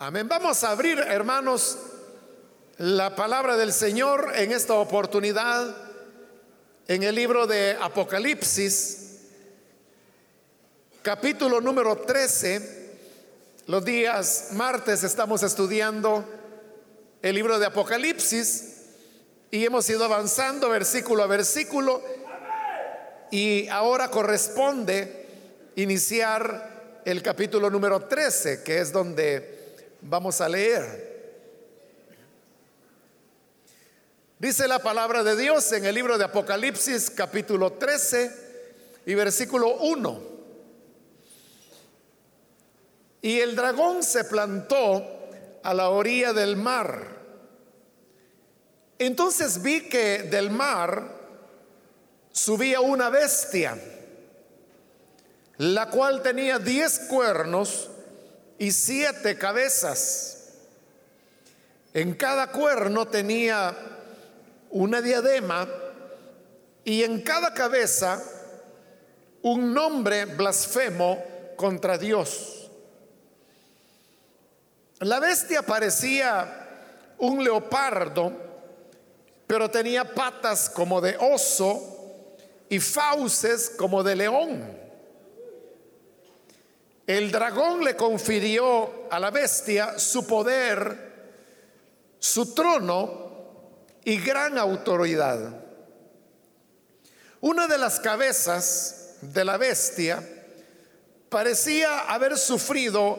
Amén. Vamos a abrir, hermanos, la palabra del Señor en esta oportunidad en el libro de Apocalipsis, capítulo número 13. Los días martes estamos estudiando el libro de Apocalipsis y hemos ido avanzando versículo a versículo y ahora corresponde iniciar el capítulo número 13, que es donde Vamos a leer. Dice la palabra de Dios en el libro de Apocalipsis capítulo 13 y versículo 1. Y el dragón se plantó a la orilla del mar. Entonces vi que del mar subía una bestia, la cual tenía diez cuernos y siete cabezas. En cada cuerno tenía una diadema y en cada cabeza un nombre blasfemo contra Dios. La bestia parecía un leopardo, pero tenía patas como de oso y fauces como de león. El dragón le confirió a la bestia su poder, su trono y gran autoridad. Una de las cabezas de la bestia parecía haber sufrido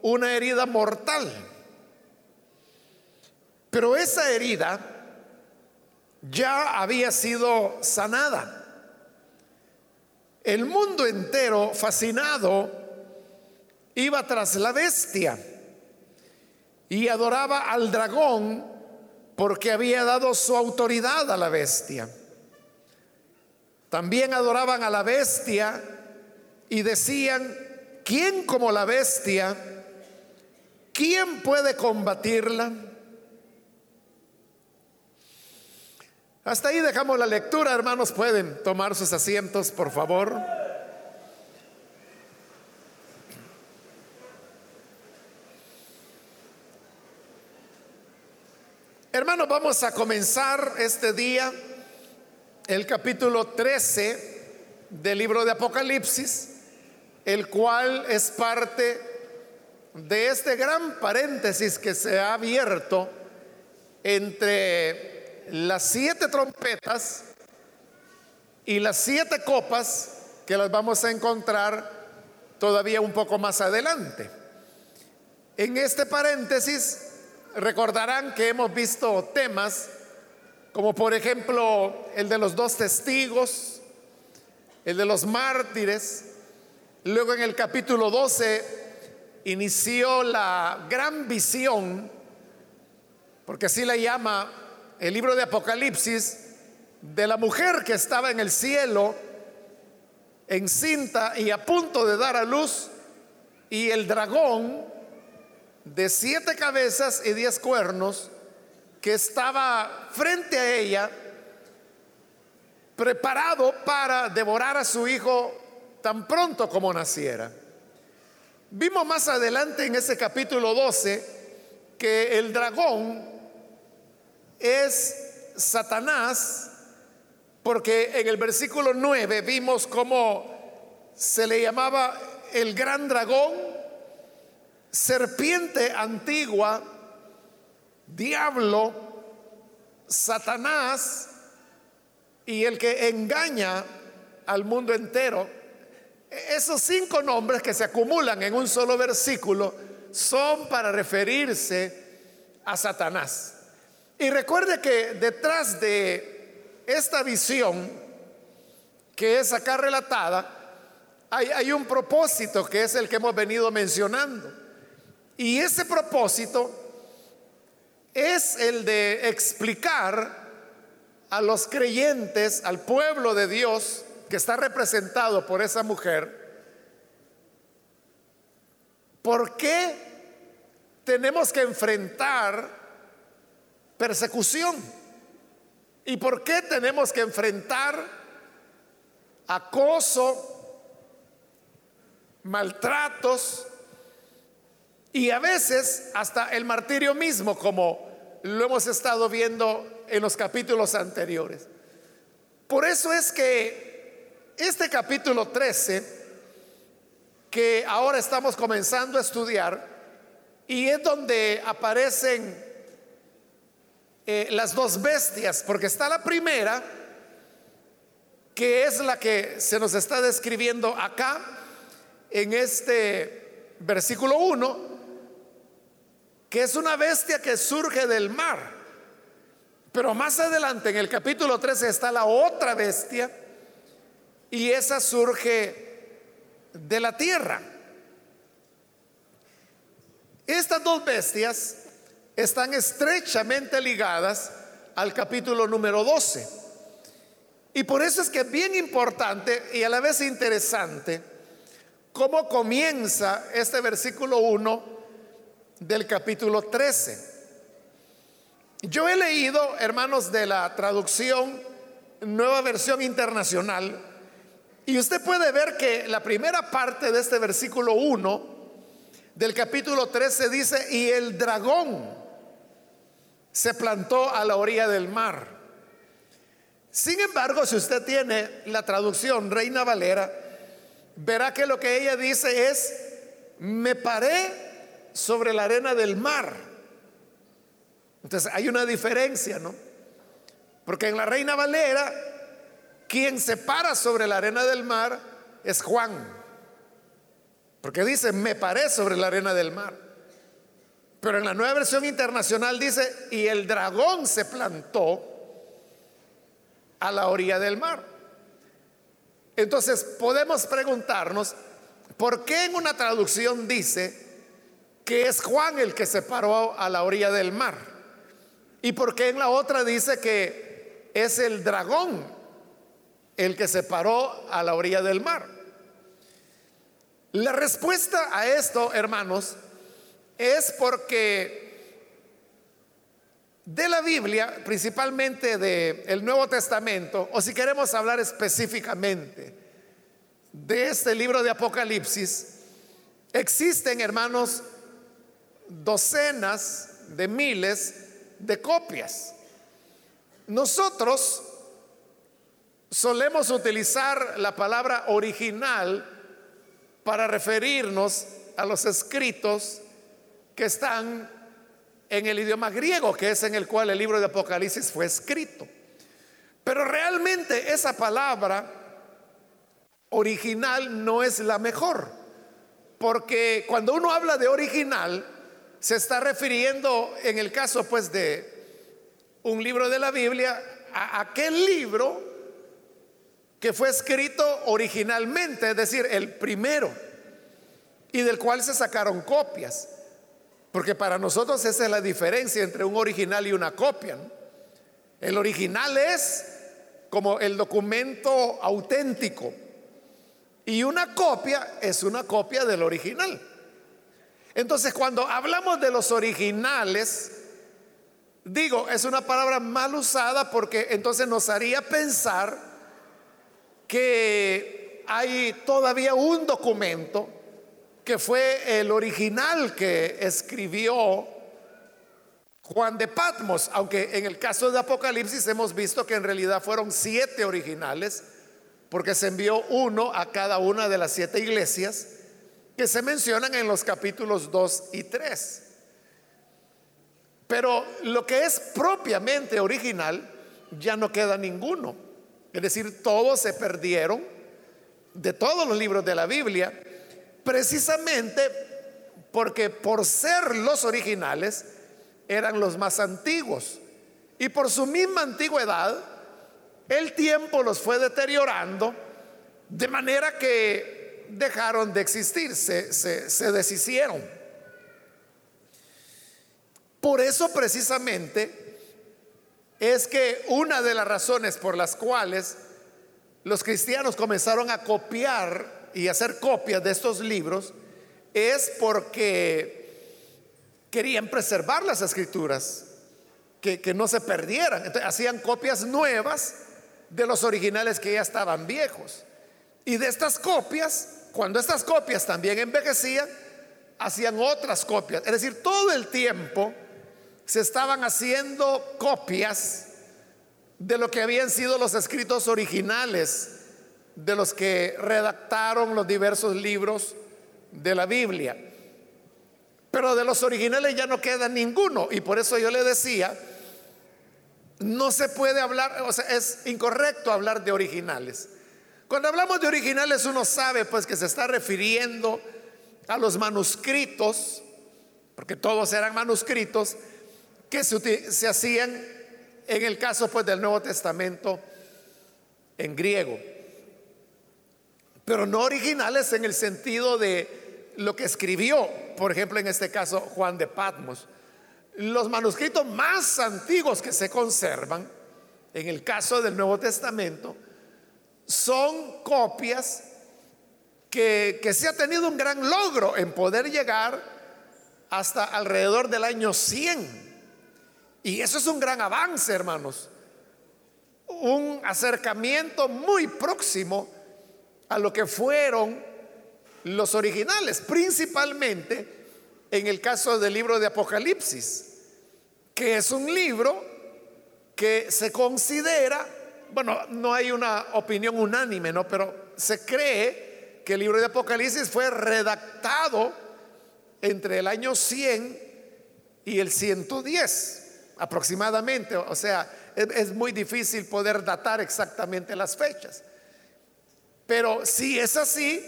una herida mortal. Pero esa herida ya había sido sanada. El mundo entero, fascinado, iba tras la bestia y adoraba al dragón porque había dado su autoridad a la bestia. También adoraban a la bestia y decían, ¿quién como la bestia? ¿Quién puede combatirla? Hasta ahí dejamos la lectura, hermanos, pueden tomar sus asientos, por favor. Hermanos, vamos a comenzar este día el capítulo 13 del libro de Apocalipsis, el cual es parte de este gran paréntesis que se ha abierto entre las siete trompetas y las siete copas que las vamos a encontrar todavía un poco más adelante. En este paréntesis Recordarán que hemos visto temas como por ejemplo el de los dos testigos, el de los mártires. Luego en el capítulo 12 inició la gran visión, porque así la llama el libro de Apocalipsis, de la mujer que estaba en el cielo, encinta y a punto de dar a luz, y el dragón de siete cabezas y diez cuernos que estaba frente a ella, preparado para devorar a su hijo tan pronto como naciera. Vimos más adelante en ese capítulo 12 que el dragón es Satanás, porque en el versículo 9 vimos cómo se le llamaba el gran dragón serpiente antigua, diablo, Satanás y el que engaña al mundo entero. Esos cinco nombres que se acumulan en un solo versículo son para referirse a Satanás. Y recuerde que detrás de esta visión que es acá relatada, hay, hay un propósito que es el que hemos venido mencionando. Y ese propósito es el de explicar a los creyentes, al pueblo de Dios que está representado por esa mujer, por qué tenemos que enfrentar persecución y por qué tenemos que enfrentar acoso, maltratos, y a veces hasta el martirio mismo, como lo hemos estado viendo en los capítulos anteriores. Por eso es que este capítulo 13, que ahora estamos comenzando a estudiar, y es donde aparecen eh, las dos bestias, porque está la primera, que es la que se nos está describiendo acá, en este versículo 1, es una bestia que surge del mar. Pero más adelante, en el capítulo 13, está la otra bestia, y esa surge de la tierra. Estas dos bestias están estrechamente ligadas al capítulo número 12. Y por eso es que es bien importante y a la vez interesante cómo comienza este versículo 1 del capítulo 13. Yo he leído, hermanos, de la traducción Nueva Versión Internacional, y usted puede ver que la primera parte de este versículo 1 del capítulo 13 dice, y el dragón se plantó a la orilla del mar. Sin embargo, si usted tiene la traducción Reina Valera, verá que lo que ella dice es, me paré sobre la arena del mar. Entonces hay una diferencia, ¿no? Porque en la Reina Valera, quien se para sobre la arena del mar es Juan. Porque dice, me paré sobre la arena del mar. Pero en la nueva versión internacional dice, y el dragón se plantó a la orilla del mar. Entonces podemos preguntarnos, ¿por qué en una traducción dice que es Juan el que se paró a la orilla del mar? ¿Y por qué en la otra dice que es el dragón el que se paró a la orilla del mar? La respuesta a esto, hermanos, es porque de la Biblia, principalmente del Nuevo Testamento, o si queremos hablar específicamente de este libro de Apocalipsis, existen, hermanos, docenas de miles de copias. Nosotros solemos utilizar la palabra original para referirnos a los escritos que están en el idioma griego, que es en el cual el libro de Apocalipsis fue escrito. Pero realmente esa palabra original no es la mejor, porque cuando uno habla de original, se está refiriendo, en el caso pues de un libro de la Biblia, a aquel libro que fue escrito originalmente, es decir, el primero, y del cual se sacaron copias. Porque para nosotros esa es la diferencia entre un original y una copia. El original es como el documento auténtico y una copia es una copia del original. Entonces cuando hablamos de los originales, digo, es una palabra mal usada porque entonces nos haría pensar que hay todavía un documento que fue el original que escribió Juan de Patmos, aunque en el caso de Apocalipsis hemos visto que en realidad fueron siete originales, porque se envió uno a cada una de las siete iglesias que se mencionan en los capítulos 2 y 3. Pero lo que es propiamente original, ya no queda ninguno. Es decir, todos se perdieron de todos los libros de la Biblia precisamente porque por ser los originales eran los más antiguos. Y por su misma antigüedad, el tiempo los fue deteriorando de manera que dejaron de existir, se, se, deshicieron. Por eso precisamente es que una de las razones por las cuales los cristianos comenzaron a copiar y hacer copias de estos libros es porque querían preservar las escrituras, que, que no se perdieran. Entonces hacían copias nuevas de los originales que ya estaban viejos. Y de estas copias, cuando estas copias también envejecían, hacían otras copias. Es decir, todo el tiempo se estaban haciendo copias de lo que habían sido los escritos originales de los que redactaron los diversos libros de la Biblia. Pero de los originales ya no queda ninguno. Y por eso yo le decía, no se puede hablar, o sea, es incorrecto hablar de originales. Cuando hablamos de originales uno sabe pues que se está refiriendo a los manuscritos, porque todos eran manuscritos, que se, hacían en el caso pues del Nuevo Testamento en griego pero no originales en el sentido de lo que escribió, por ejemplo, en este caso Juan de Patmos. Los manuscritos más antiguos que se conservan, en el caso del Nuevo Testamento, son copias que, que se ha tenido un gran logro en poder llegar hasta alrededor del año 100. Y eso es un gran avance, hermanos. Un acercamiento muy próximo a lo que fueron los originales, principalmente en el caso del libro de Apocalipsis, que es un libro que se considera, bueno, no hay una opinión unánime, ¿no? Pero se cree que el libro de Apocalipsis fue redactado entre el año 100 y el 110 aproximadamente, o sea, es, muy difícil poder datar exactamente las fechas. Pero si es así,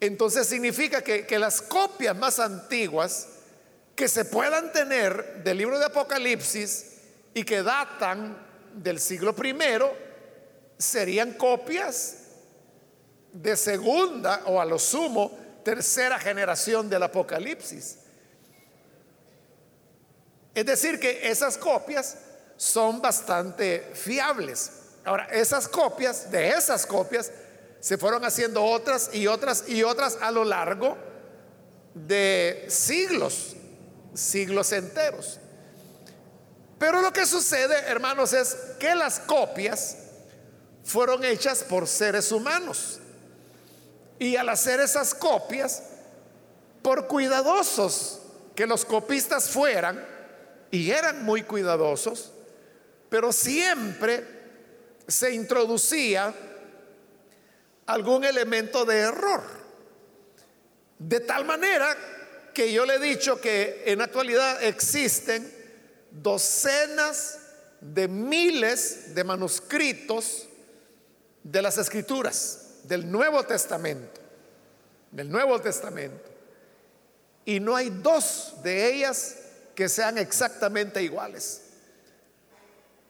entonces significa que, las copias más antiguas que se puedan tener del libro de Apocalipsis y que datan del siglo primero serían copias de segunda o a lo sumo tercera generación del Apocalipsis. Es decir, que esas copias son bastante fiables. Ahora, esas copias, de esas copias, se fueron haciendo otras y otras y otras a lo largo de siglos, siglos enteros. Pero lo que sucede, hermanos, es que las copias fueron hechas por seres humanos. Y al hacer esas copias, por cuidadosos que los copistas fueran, y eran muy cuidadosos, pero siempre se introducía algún elemento de error. De tal manera que yo le he dicho que en actualidad existen docenas de miles de manuscritos de las escrituras del Nuevo Testamento, del Nuevo Testamento. Y no hay dos de ellas que sean exactamente iguales.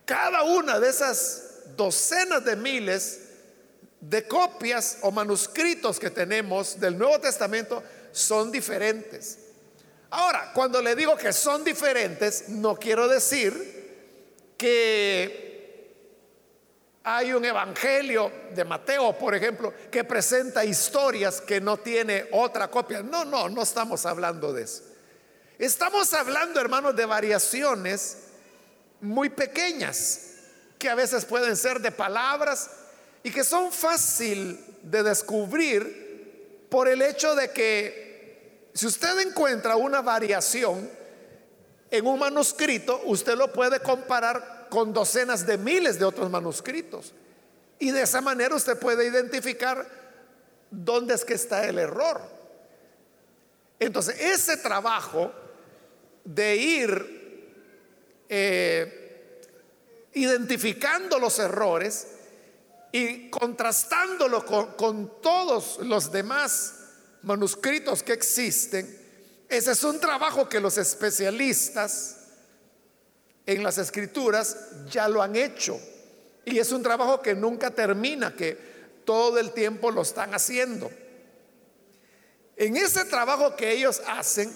Cada una de esas docenas de miles de copias o manuscritos que tenemos del Nuevo Testamento son diferentes. Ahora, cuando le digo que son diferentes, no quiero decir que hay un evangelio de Mateo, por ejemplo, que presenta historias que no tiene otra copia. No, no, no estamos hablando de eso. Estamos hablando, hermanos, de variaciones muy pequeñas, que a veces pueden ser de palabras y que son fácil de descubrir por el hecho de que si usted encuentra una variación en un manuscrito, usted lo puede comparar con docenas de miles de otros manuscritos. Y de esa manera usted puede identificar dónde es que está el error. Entonces, ese trabajo de ir eh, identificando los errores, y contrastándolo con, todos los demás manuscritos que existen, ese es un trabajo que los especialistas en las escrituras ya lo han hecho. Y es un trabajo que nunca termina, que todo el tiempo lo están haciendo. En ese trabajo que ellos hacen,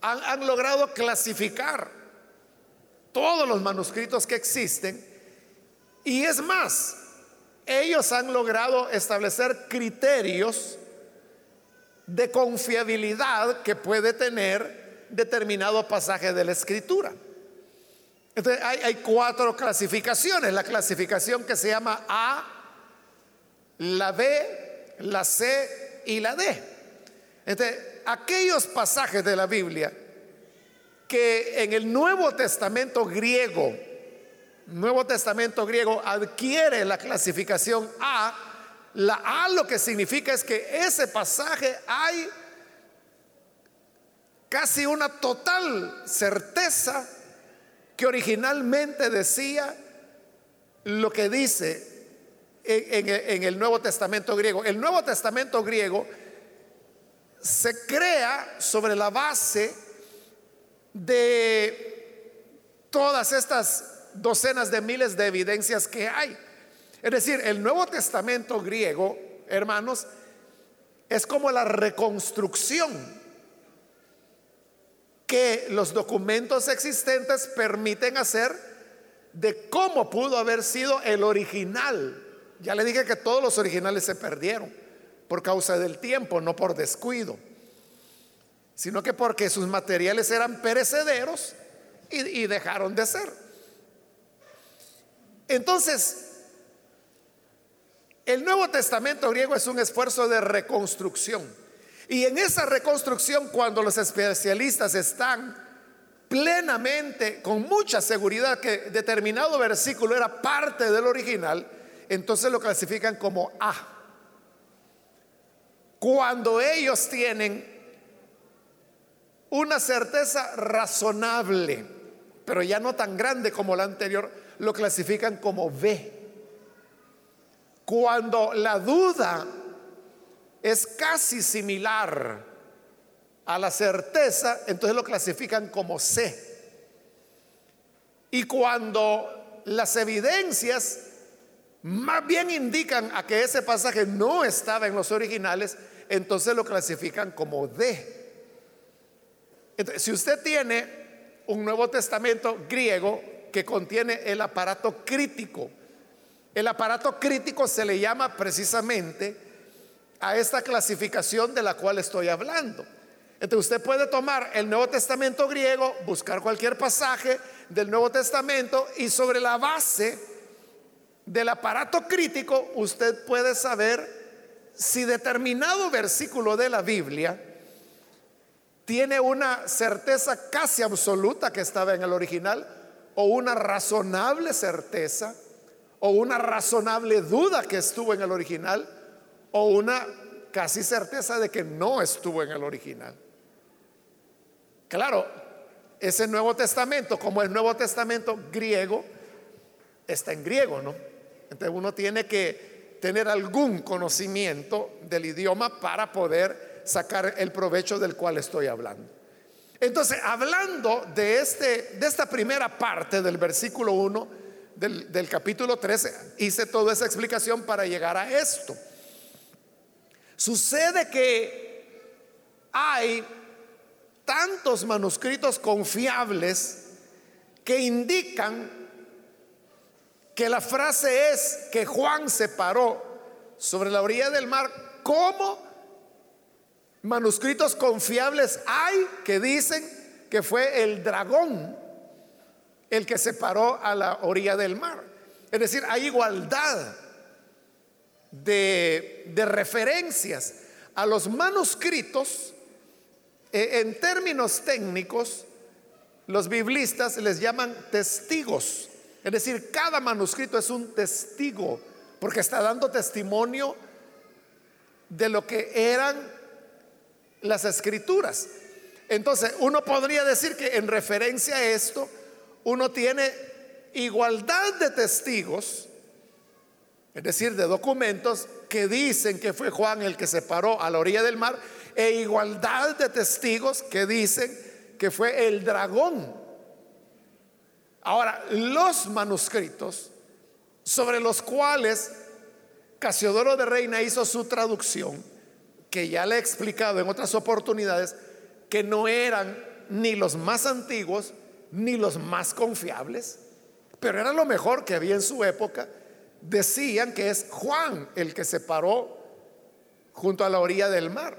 han, logrado clasificar todos los manuscritos que existen y es más, ellos han logrado establecer criterios de confiabilidad que puede tener determinado pasaje de la escritura. Entonces hay, cuatro clasificaciones. La clasificación que se llama A, la B, la C y la D. Entonces, aquellos pasajes de la Biblia que en el Nuevo Testamento griego, Nuevo Testamento griego adquiere la clasificación A, la A lo que significa es que ese pasaje hay casi una total certeza que originalmente decía lo que dice en, el Nuevo Testamento griego. El Nuevo Testamento griego se crea sobre la base de todas estas docenas de miles de evidencias que hay. Es decir, el Nuevo Testamento griego, hermanos, es como la reconstrucción que los documentos existentes permiten hacer de cómo pudo haber sido el original. Ya le dije que todos los originales se perdieron por causa del tiempo, no por descuido, sino que porque sus materiales eran perecederos y, dejaron de ser. Entonces, el Nuevo Testamento griego es un esfuerzo de reconstrucción. Y en esa reconstrucción, cuando los especialistas están plenamente, con mucha seguridad, que determinado versículo era parte del original, entonces lo clasifican como A. Cuando ellos tienen una certeza razonable, pero ya no tan grande como la anterior, lo clasifican como B. Cuando la duda es casi similar a la certeza, entonces lo clasifican como C. Y cuando las evidencias más bien indican a que ese pasaje no estaba en los originales, entonces lo clasifican como D. Entonces, si usted tiene un Nuevo Testamento griego que contiene el aparato crítico, el aparato crítico se le llama precisamente a esta clasificación de la cual estoy hablando. Entonces usted puede tomar el Nuevo Testamento griego, buscar cualquier pasaje del Nuevo Testamento y sobre la base del aparato crítico usted puede saber si determinado versículo de la Biblia tiene una certeza casi absoluta que estaba en el original o una razonable certeza o una razonable duda que estuvo en el original o una casi certeza de que no estuvo en el original. Claro, ese Nuevo Testamento, como el Nuevo Testamento griego, está en griego, ¿no? Entonces uno tiene que tener algún conocimiento del idioma para poder sacar el provecho del cual estoy hablando. Entonces, hablando de, este, de esta primera parte del versículo 1 del, capítulo 13, hice toda esa explicación para llegar a esto. Sucede que hay tantos manuscritos confiables que indican que la frase es que Juan se paró sobre la orilla del mar. ¿Cómo manuscritos confiables hay que dicen que fue el dragón el que se paró a la orilla del mar? Es decir, hay igualdad de, referencias a los manuscritos, eh, en términos técnicos, los biblistas les llaman testigos. Es decir, cada manuscrito es un testigo, porque está dando testimonio de lo que eran las escrituras. Entonces, uno podría decir que en referencia a esto, uno tiene igualdad de testigos es decir, de documentos que dicen que fue Juan el que se paró a la orilla del mar, e igualdad de testigos que dicen que fue el dragón. Ahora, los manuscritos sobre los cuales Casiodoro de Reina hizo su traducción, que ya le he explicado en otras oportunidades, que no eran ni los más antiguos ni los más confiables, pero era lo mejor que había en su época decían que es Juan el que se paró junto a la orilla del mar.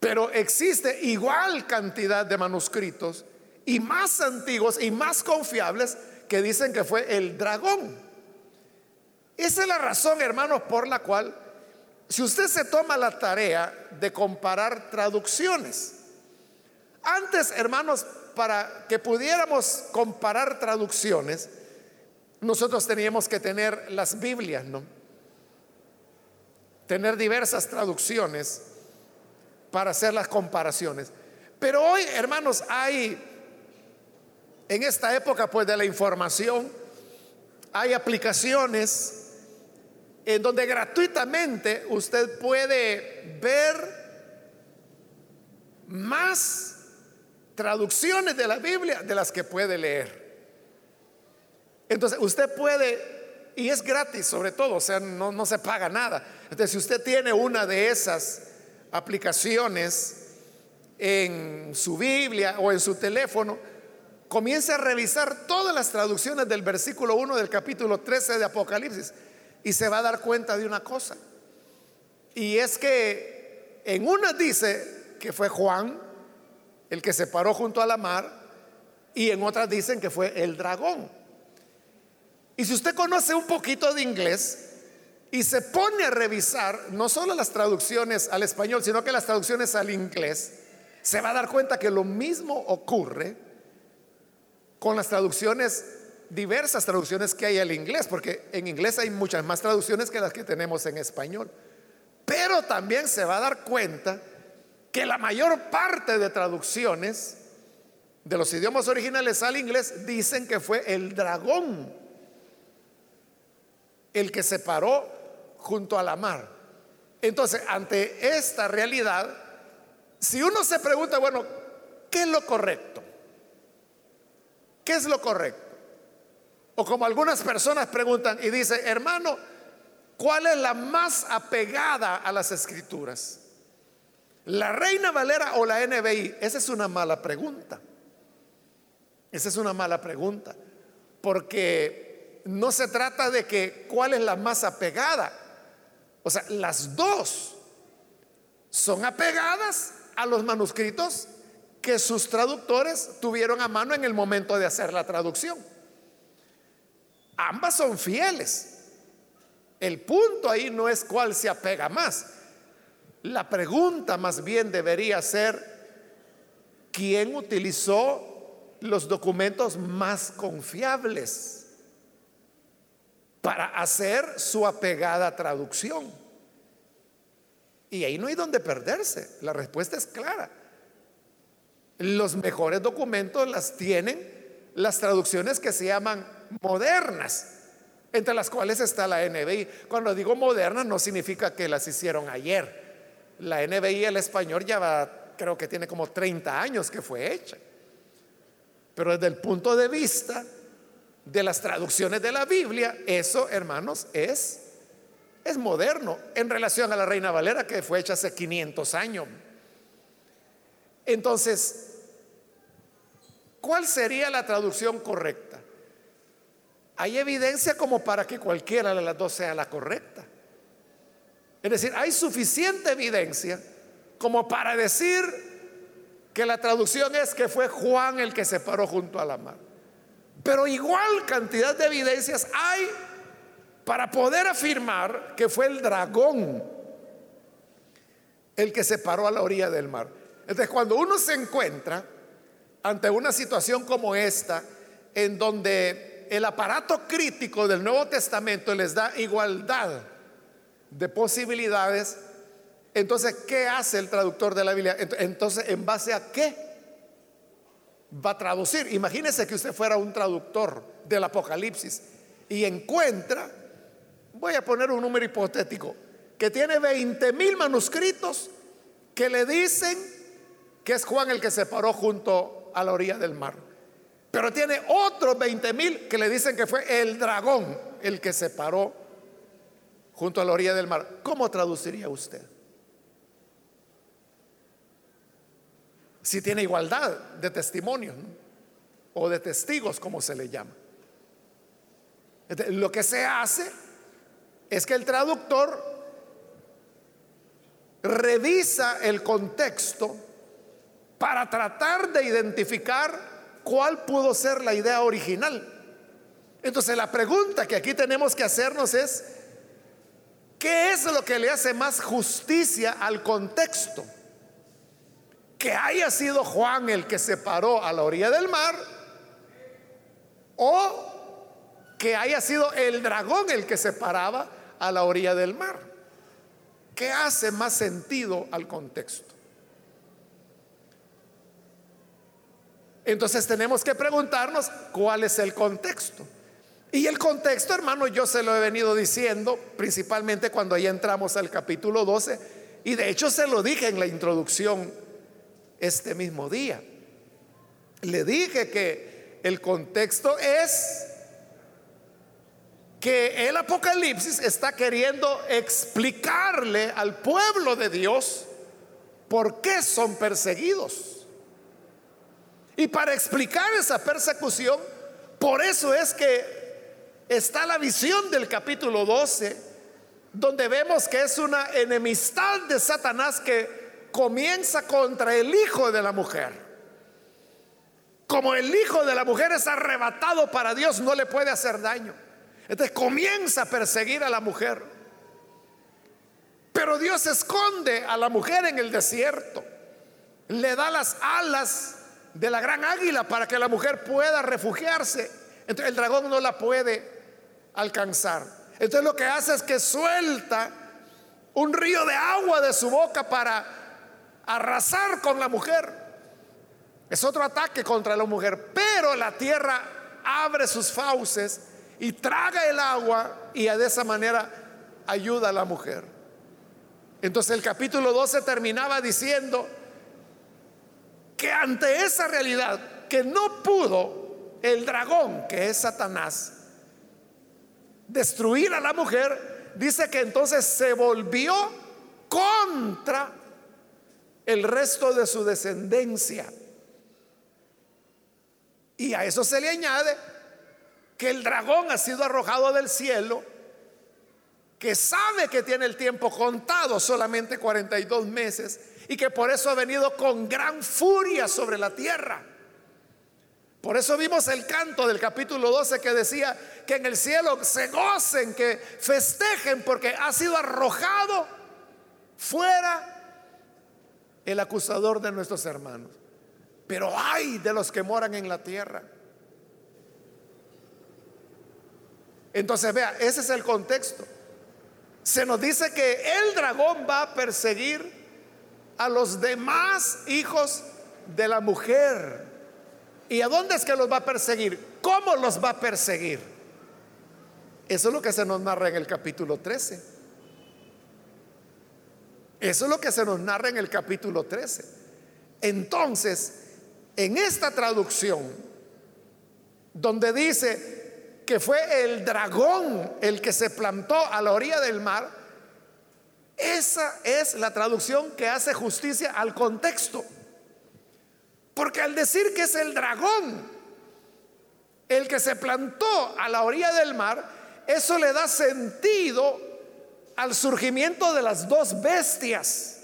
Pero existe igual cantidad de manuscritos y más antiguos y más confiables que dicen que fue el dragón. Esa es la razón, hermanos, por la cual si usted se toma la tarea de comparar traducciones, antes, hermanos, para que pudiéramos comparar traducciones, nosotros teníamos que tener las Biblias, ¿no? Tener diversas traducciones para hacer las comparaciones. Pero hoy, hermanos, hay, en esta época pues de la información, hay aplicaciones en donde gratuitamente usted puede ver más traducciones de la Biblia de las que puede leer. Entonces usted puede, y es gratis sobre todo, o sea, no, se paga nada. Entonces si usted tiene una de esas aplicaciones en su Biblia o en su teléfono, comience a revisar todas las traducciones del versículo 1 del capítulo 13 de Apocalipsis y se va a dar cuenta de una cosa. Y es que en una dice que fue Juan el que se paró junto a la mar y en otras dicen que fue el dragón. Y si usted conoce un poquito de inglés y se pone a revisar no solo las traducciones al español, sino que las traducciones al inglés, se va a dar cuenta que lo mismo ocurre con las traducciones, diversas traducciones que hay al inglés, porque en inglés hay muchas más traducciones que las que tenemos en español. Pero también se va a dar cuenta que la mayor parte de traducciones de los idiomas originales al inglés dicen que fue el dragón el que se paró junto a la mar. Entonces, ante esta realidad, si uno se pregunta, bueno, ¿qué es lo correcto? ¿Qué es lo correcto? O como algunas personas preguntan y dicen, hermano, ¿cuál es la más apegada a las escrituras? ¿La Reina Valera o la NBI? Esa es una mala pregunta. Esa es una mala pregunta. Porque no se trata de que cuál es la más apegada. O sea, las dos son apegadas a los manuscritos que sus traductores tuvieron a mano en el momento de hacer la traducción. Ambas son fieles. El punto ahí no es cuál se apega más. La pregunta más bien debería ser, ¿quién utilizó los documentos más confiables para hacer su apegada traducción? Y ahí no hay donde perderse. La respuesta es clara. Los mejores documentos las tienen las traducciones que se llaman modernas, entre las cuales está la NBI. Cuando digo modernas no significa que las hicieron ayer. La NBI el español ya va, creo que tiene como 30 años que fue hecha. Pero desde el punto de vista de las traducciones de la Biblia, eso, hermanos, es es moderno en relación a la Reina Valera que fue hecha hace 500 años. Entonces, ¿cuál sería la traducción correcta? Hay evidencia como para que cualquiera de las dos sea la correcta. Es decir, hay suficiente evidencia como para decir que la traducción es que fue Juan el que se paró junto a la mar. Pero igual cantidad de evidencias hay para poder afirmar que fue el dragón el que se paró a la orilla del mar. Entonces, cuando uno se encuentra ante una situación como esta, en donde el aparato crítico del Nuevo Testamento les da igualdad de posibilidades, entonces, ¿qué hace el traductor de la Biblia? Entonces, ¿en base a qué va a traducir? Imagínese que usted fuera un traductor del Apocalipsis y encuentra voy a poner un número hipotético, que tiene 20 mil manuscritos que le dicen que es Juan el que se paró junto a la orilla del mar. Pero tiene otros 20 mil que le dicen que fue el dragón el que se paró junto a la orilla del mar. ¿Cómo traduciría usted? Si tiene igualdad de testimonios o de testigos, como se le llama. Lo que se hace es que el traductor revisa el contexto para tratar de identificar cuál pudo ser la idea original. Entonces la pregunta que aquí tenemos que hacernos es, ¿Qué es lo que le hace más justicia al contexto? Que haya sido Juan el que se paró a la orilla del mar o que haya sido el dragón el que se paraba a la orilla del mar. ¿Qué hace más sentido al contexto? Entonces tenemos que preguntarnos cuál es el contexto. Y el contexto, hermano, yo se lo he venido diciendo, principalmente cuando ya entramos al capítulo 12, y de hecho se lo dije en la introducción este mismo día. Le dije que el contexto es que el Apocalipsis está queriendo explicarle al pueblo de Dios por qué son perseguidos. Y para explicar esa persecución, por eso es que está la visión del capítulo 12, donde vemos que es una enemistad de Satanás que comienza contra el hijo de la mujer. Como el hijo de la mujer es arrebatado para Dios, no le puede hacer daño. Entonces comienza a perseguir a la mujer. Pero Dios esconde a la mujer en el desierto. Le da las alas de la gran águila para que la mujer pueda refugiarse. Entonces el dragón no la puede alcanzar. Entonces lo que hace es que suelta un río de agua de su boca para arrasar con la mujer. Es otro ataque contra la mujer, pero la tierra abre sus fauces y traga el agua y de esa manera ayuda a la mujer. Entonces el capítulo 12 terminaba diciendo que ante esa realidad que no pudo el dragón, que es Satanás, destruir a la mujer, dice que entonces se volvió contra el resto de su descendencia. Y a eso se le añade que el dragón ha sido arrojado del cielo, que sabe que tiene el tiempo contado, solamente 42 meses, y que por eso ha venido con gran furia sobre la tierra. Por eso vimos el canto del capítulo 12 que decía que en el cielo se gocen, que festejen porque ha sido arrojado fuera el acusador de nuestros hermanos. Pero hay de los que moran en la tierra. Entonces vea, ese es el contexto. Se nos dice que el dragón va a perseguir a los demás hijos de la mujer. ¿Y a dónde es que los va a perseguir? ¿Cómo los va a perseguir? Eso es lo que se nos narra en el capítulo 13. Eso es lo que se nos narra en el capítulo 13. Entonces, en esta traducción, donde dice que fue el dragón el que se plantó a la orilla del mar, esa es la traducción que hace justicia al contexto. Porque al decir que es el dragón el que se plantó a la orilla del mar, eso le da sentido al surgimiento de las dos bestias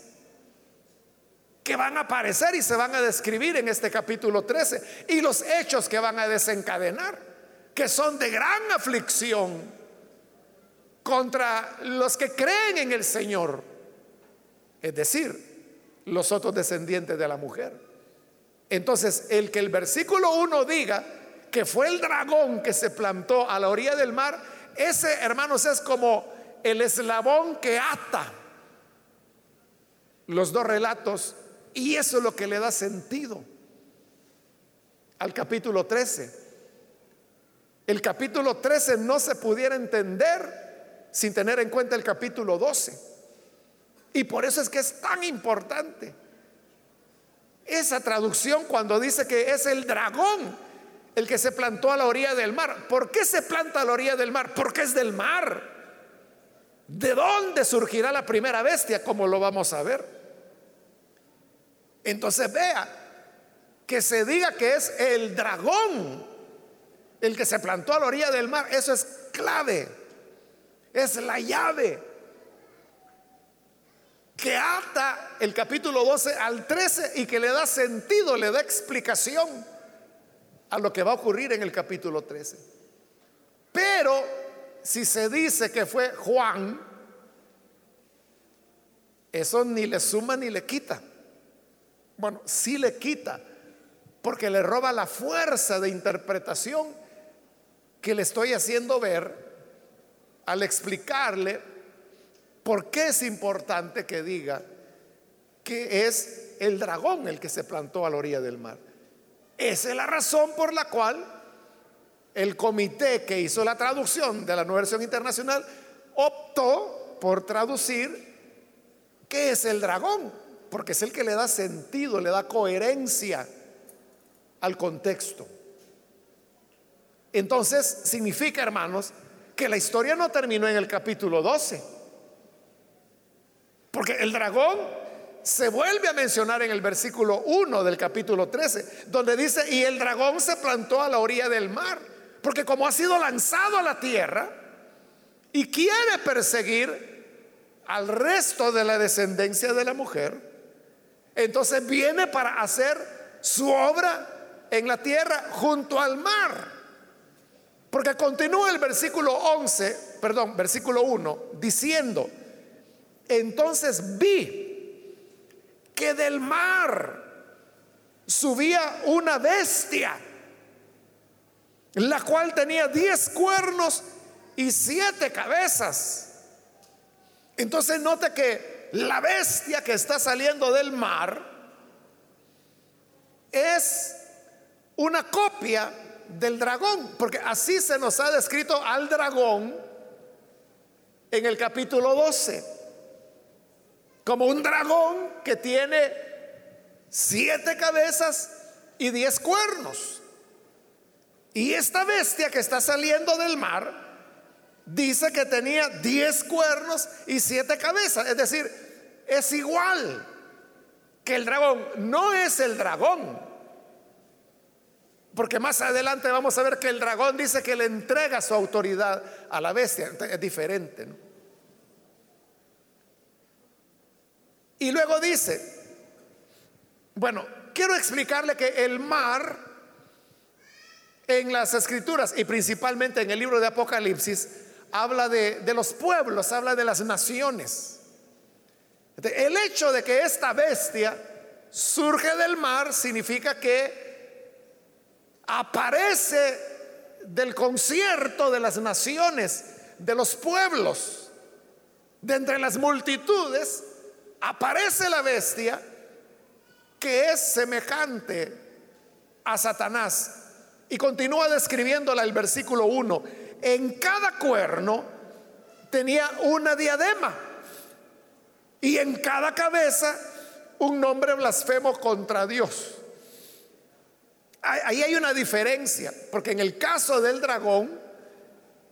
que van a aparecer y se van a describir en este capítulo 13 y los hechos que van a desencadenar, que son de gran aflicción contra los que creen en el Señor, es decir, los otros descendientes de la mujer. Entonces, el que el versículo 1 diga que fue el dragón que se plantó a la orilla del mar, ese, hermanos, es como el eslabón que ata los dos relatos y eso es lo que le da sentido al capítulo 13. El capítulo 13 no se pudiera entender sin tener en cuenta el capítulo 12. Y por eso es que es tan importante esa traducción cuando dice que es el dragón el que se plantó a la orilla del mar. ¿Por qué se planta a la orilla del mar? Porque es del mar. ¿De dónde surgirá la primera bestia? Como lo vamos a ver. Entonces vea que se diga que es el dragón el que se plantó a la orilla del mar. Eso es clave. Es la llave que ata el capítulo 12 al 13 y que le da sentido, le da explicación a lo que va a ocurrir en el capítulo 13. Pero si se dice que fue Juan eso ni le suma ni le quita. Bueno, sí le quita, porque le roba la fuerza de interpretación que le estoy haciendo ver al explicarle por qué es importante que diga que es el dragón el que se plantó a la orilla del mar. Esa es la razón por la cual el comité que hizo la traducción de la nueva versión internacional optó por traducir qué es el dragón, porque es el que le da sentido, le da coherencia al contexto. Entonces significa, hermanos, que la historia no terminó en el capítulo 12, porque el dragón se vuelve a mencionar en el versículo 1 del capítulo 13, donde dice, y el dragón se plantó a la orilla del mar, porque como ha sido lanzado a la tierra y quiere perseguir al resto de la descendencia de la mujer, entonces viene para hacer su obra en la tierra junto al mar. Porque continúa el versículo 11, perdón, versículo 1, diciendo, entonces vi que del mar subía una bestia, la cual tenía diez cuernos y siete cabezas. Entonces note que la bestia que está saliendo del mar es una copia del dragón, porque así se nos ha descrito al dragón en el capítulo 12, como un dragón que tiene siete cabezas y diez cuernos. Y esta bestia que está saliendo del mar dice que tenía diez cuernos y siete cabezas, es decir, es igual que el dragón, no es el dragón, porque más adelante vamos a ver que el dragón dice que le entrega su autoridad a la bestia. es diferente. Y luego dice, bueno, quiero explicarle que el mar en las escrituras y principalmente en el libro de Apocalipsis habla de, de los pueblos, habla de las naciones. El hecho de que esta bestia surge del mar significa que aparece del concierto de las naciones, de los pueblos, de entre las multitudes, aparece la bestia que es semejante a Satanás. Y continúa describiéndola el versículo 1. En cada cuerno tenía una diadema y en cada cabeza un nombre blasfemo contra Dios ahí hay una diferencia, porque en el caso del dragón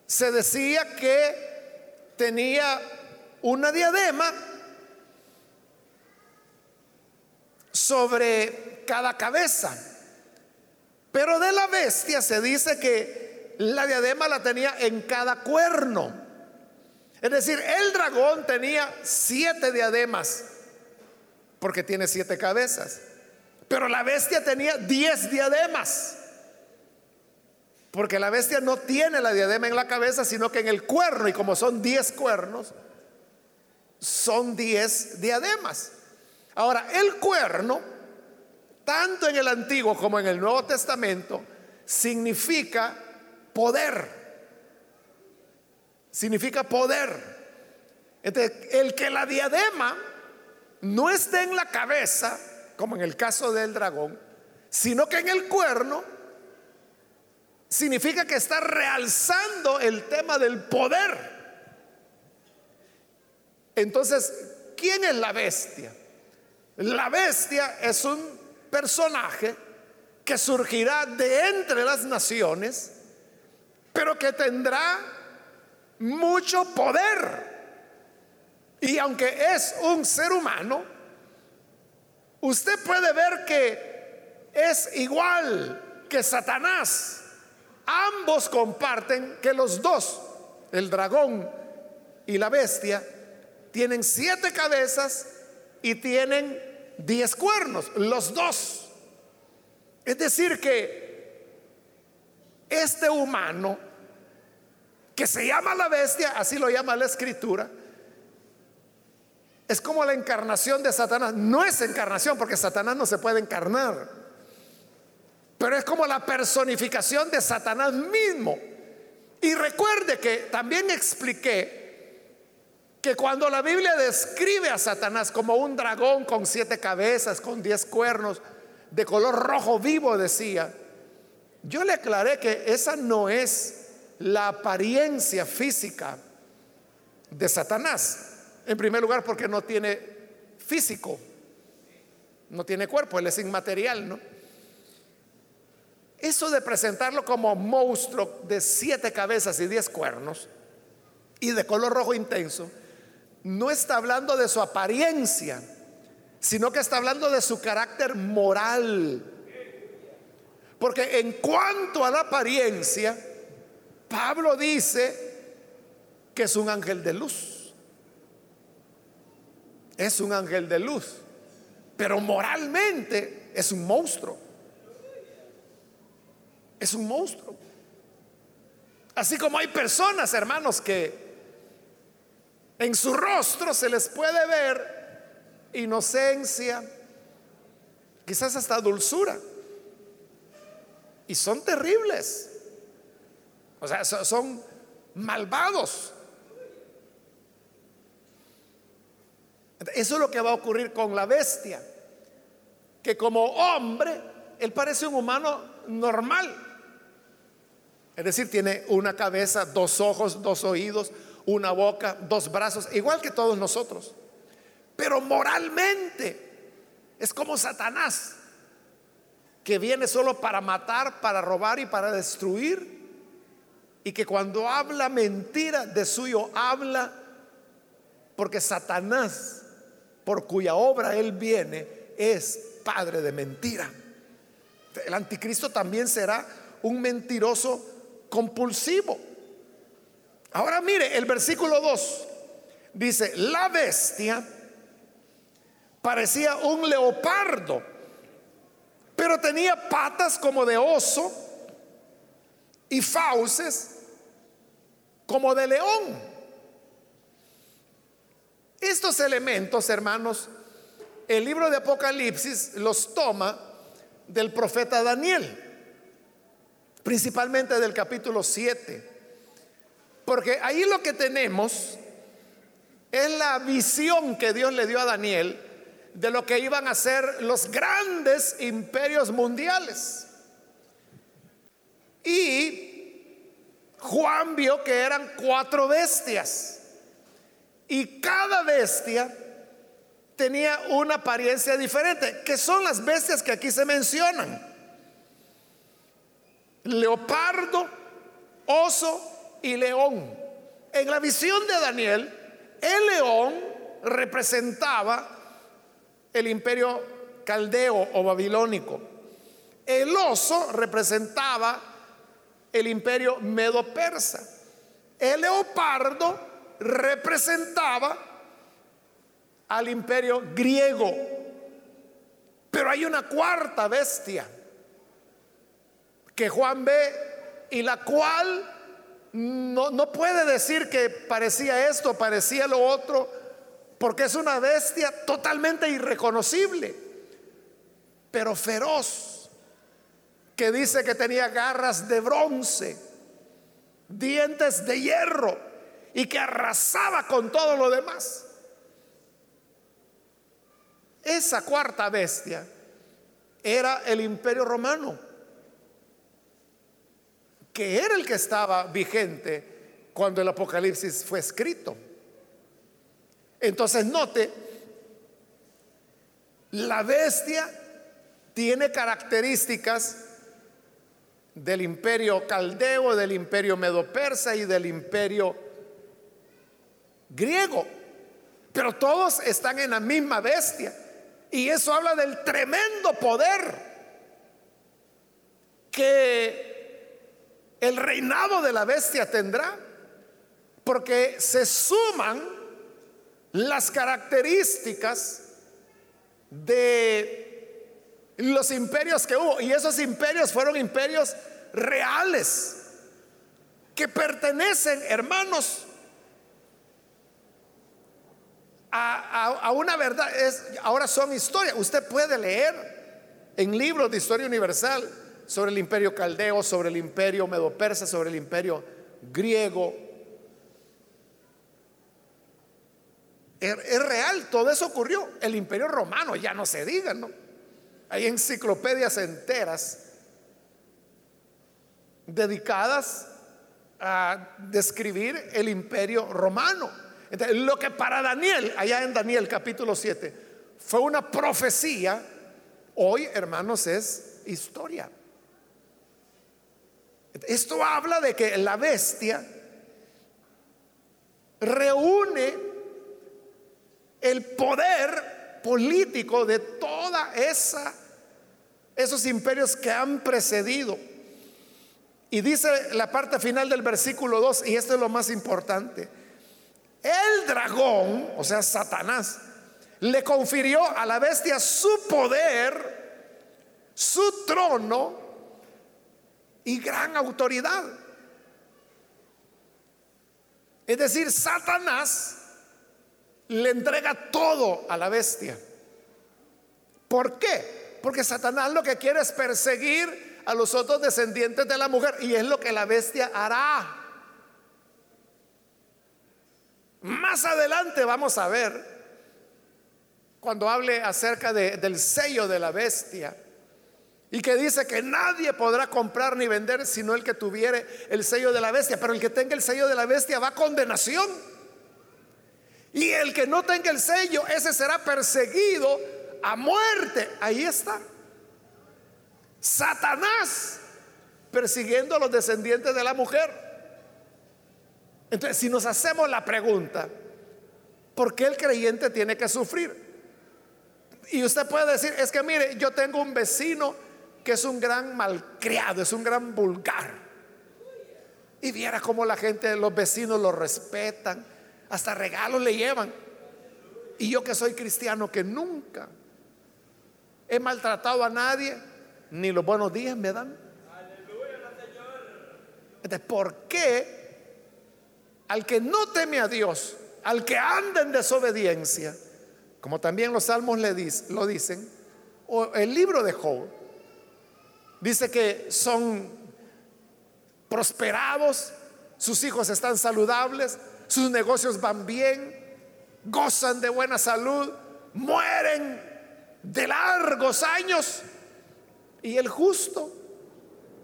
se decía que tenía una diadema sobre cada cabeza, pero de la bestia se dice que la diadema la tenía en cada cuerno. Es decir, el dragón tenía siete diademas, porque tiene siete cabezas. Pero la bestia tenía diez diademas. Porque la bestia no tiene la diadema en la cabeza, sino que en el cuerno, y como son diez cuernos, son diez diademas. Ahora, el cuerno, tanto en el Antiguo como en el Nuevo Testamento, significa poder. Significa poder. Entonces, el que la diadema no esté en la cabeza, como en el caso del dragón, sino que en el cuerno significa que está realzando el tema del poder. Entonces, ¿quién es la bestia? La bestia es un personaje que surgirá de entre las naciones, pero que tendrá mucho poder. Y aunque es un ser humano, usted puede ver que es igual que Satanás. Ambos comparten que los dos, el dragón y la bestia, tienen siete cabezas y tienen diez cuernos, los dos. Es decir, que este humano, que se llama la bestia, así lo llama la escritura, es como la encarnación de Satanás. No es encarnación porque Satanás no se puede encarnar. Pero es como la personificación de Satanás mismo. Y recuerde que también expliqué que cuando la Biblia describe a Satanás como un dragón con siete cabezas, con diez cuernos, de color rojo vivo, decía, yo le aclaré que esa no es la apariencia física de Satanás. En primer lugar, porque no tiene físico, no tiene cuerpo, él es inmaterial, ¿no? Eso de presentarlo como monstruo de siete cabezas y diez cuernos y de color rojo intenso, no está hablando de su apariencia, sino que está hablando de su carácter moral. Porque en cuanto a la apariencia, Pablo dice que es un ángel de luz. Es un ángel de luz. Pero moralmente es un monstruo. Es un monstruo. Así como hay personas, hermanos, que en su rostro se les puede ver inocencia, quizás hasta dulzura. Y son terribles. O sea, son malvados. Eso es lo que va a ocurrir con la bestia. Que como hombre, él parece un humano normal. Es decir, tiene una cabeza, dos ojos, dos oídos, una boca, dos brazos, igual que todos nosotros. Pero moralmente es como Satanás, que viene solo para matar, para robar y para destruir. Y que cuando habla mentira de suyo habla porque Satanás, por cuya obra él viene, es padre de mentira. El anticristo también será un mentiroso compulsivo. Ahora mire, el versículo 2 dice, la bestia parecía un leopardo, pero tenía patas como de oso y fauces como de león. Estos elementos, hermanos, el libro de Apocalipsis los toma del profeta Daniel, principalmente del capítulo 7. Porque ahí lo que tenemos es la visión que Dios le dio a Daniel de lo que iban a ser los grandes imperios mundiales. Y Juan vio que eran cuatro bestias. Y cada bestia tenía una apariencia diferente, que son las bestias que aquí se mencionan. Leopardo, oso, y león. En la visión de Daniel, el león representaba el imperio caldeo o babilónico. El oso representaba el imperio medo-persa. El leopardo representaba al imperio griego. Pero hay una cuarta bestia que Juan ve y la cual no, puede decir que parecía esto, parecía lo otro, porque es una bestia totalmente irreconocible, pero feroz, que dice que tenía garras de bronce, dientes de hierro y que arrasaba con todo lo demás. Esa cuarta bestia era el imperio romano que era el que estaba vigente cuando el Apocalipsis fue escrito. Entonces note, la bestia tiene características del imperio caldeo, del imperio medo-persa y del imperio griego. Pero todos están en la misma bestia. Y eso habla del tremendo poder que el reinado de la bestia tendrá, porque se suman las características de los imperios que hubo. Y esos imperios fueron imperios reales, que pertenecen, hermanos, a, una verdad, ahora son historias. Usted puede leer en libros de historia universal sobre el imperio caldeo, sobre el imperio medo-persa, sobre el imperio griego. Es, real, todo eso ocurrió. El imperio romano, ya no se diga, ¿no? Hay enciclopedias enteras dedicadas a describir el imperio romano. Entonces, lo que para Daniel, allá en Daniel capítulo 7, fue una profecía, hoy, hermanos, es historia. Esto habla de que la bestia reúne el poder político de toda esos imperios que han precedido. Y dice la parte final del versículo 2, y esto es lo más importante, el dragón, o sea, Satanás, le confirió a la bestia su poder, su trono y gran autoridad. Es decir, Satanás le entrega todo a la bestia. ¿Por qué? Porque Satanás lo que quiere es perseguir a los otros descendientes de la mujer. Y es lo que la bestia hará. Más adelante vamos a ver, cuando hable acerca del sello de la bestia, y que dice que nadie podrá comprar ni vender sino el que tuviere el sello de la bestia, pero el que tenga el sello de la bestia va a condenación. Y el que no tenga el sello, ese será perseguido a muerte. Ahí está. Satanás persiguiendo a los descendientes de la mujer. Entonces, si nos hacemos la pregunta, ¿por qué el creyente tiene que sufrir? Y usted puede decir, es que mire, yo tengo un vecino que es un gran malcriado, es un gran vulgar. Y viera cómo la gente, los vecinos lo respetan, hasta regalos le llevan. Y yo que soy cristiano, que nunca he maltratado a nadie, ni los buenos días me dan. Entonces, ¿por qué al que no teme a Dios, al que anda en desobediencia, como también los salmos le lo dicen, o el libro de Job, dice que son prosperados, sus hijos están saludables, sus negocios van bien, gozan de buena salud, mueren de largos años y el justo,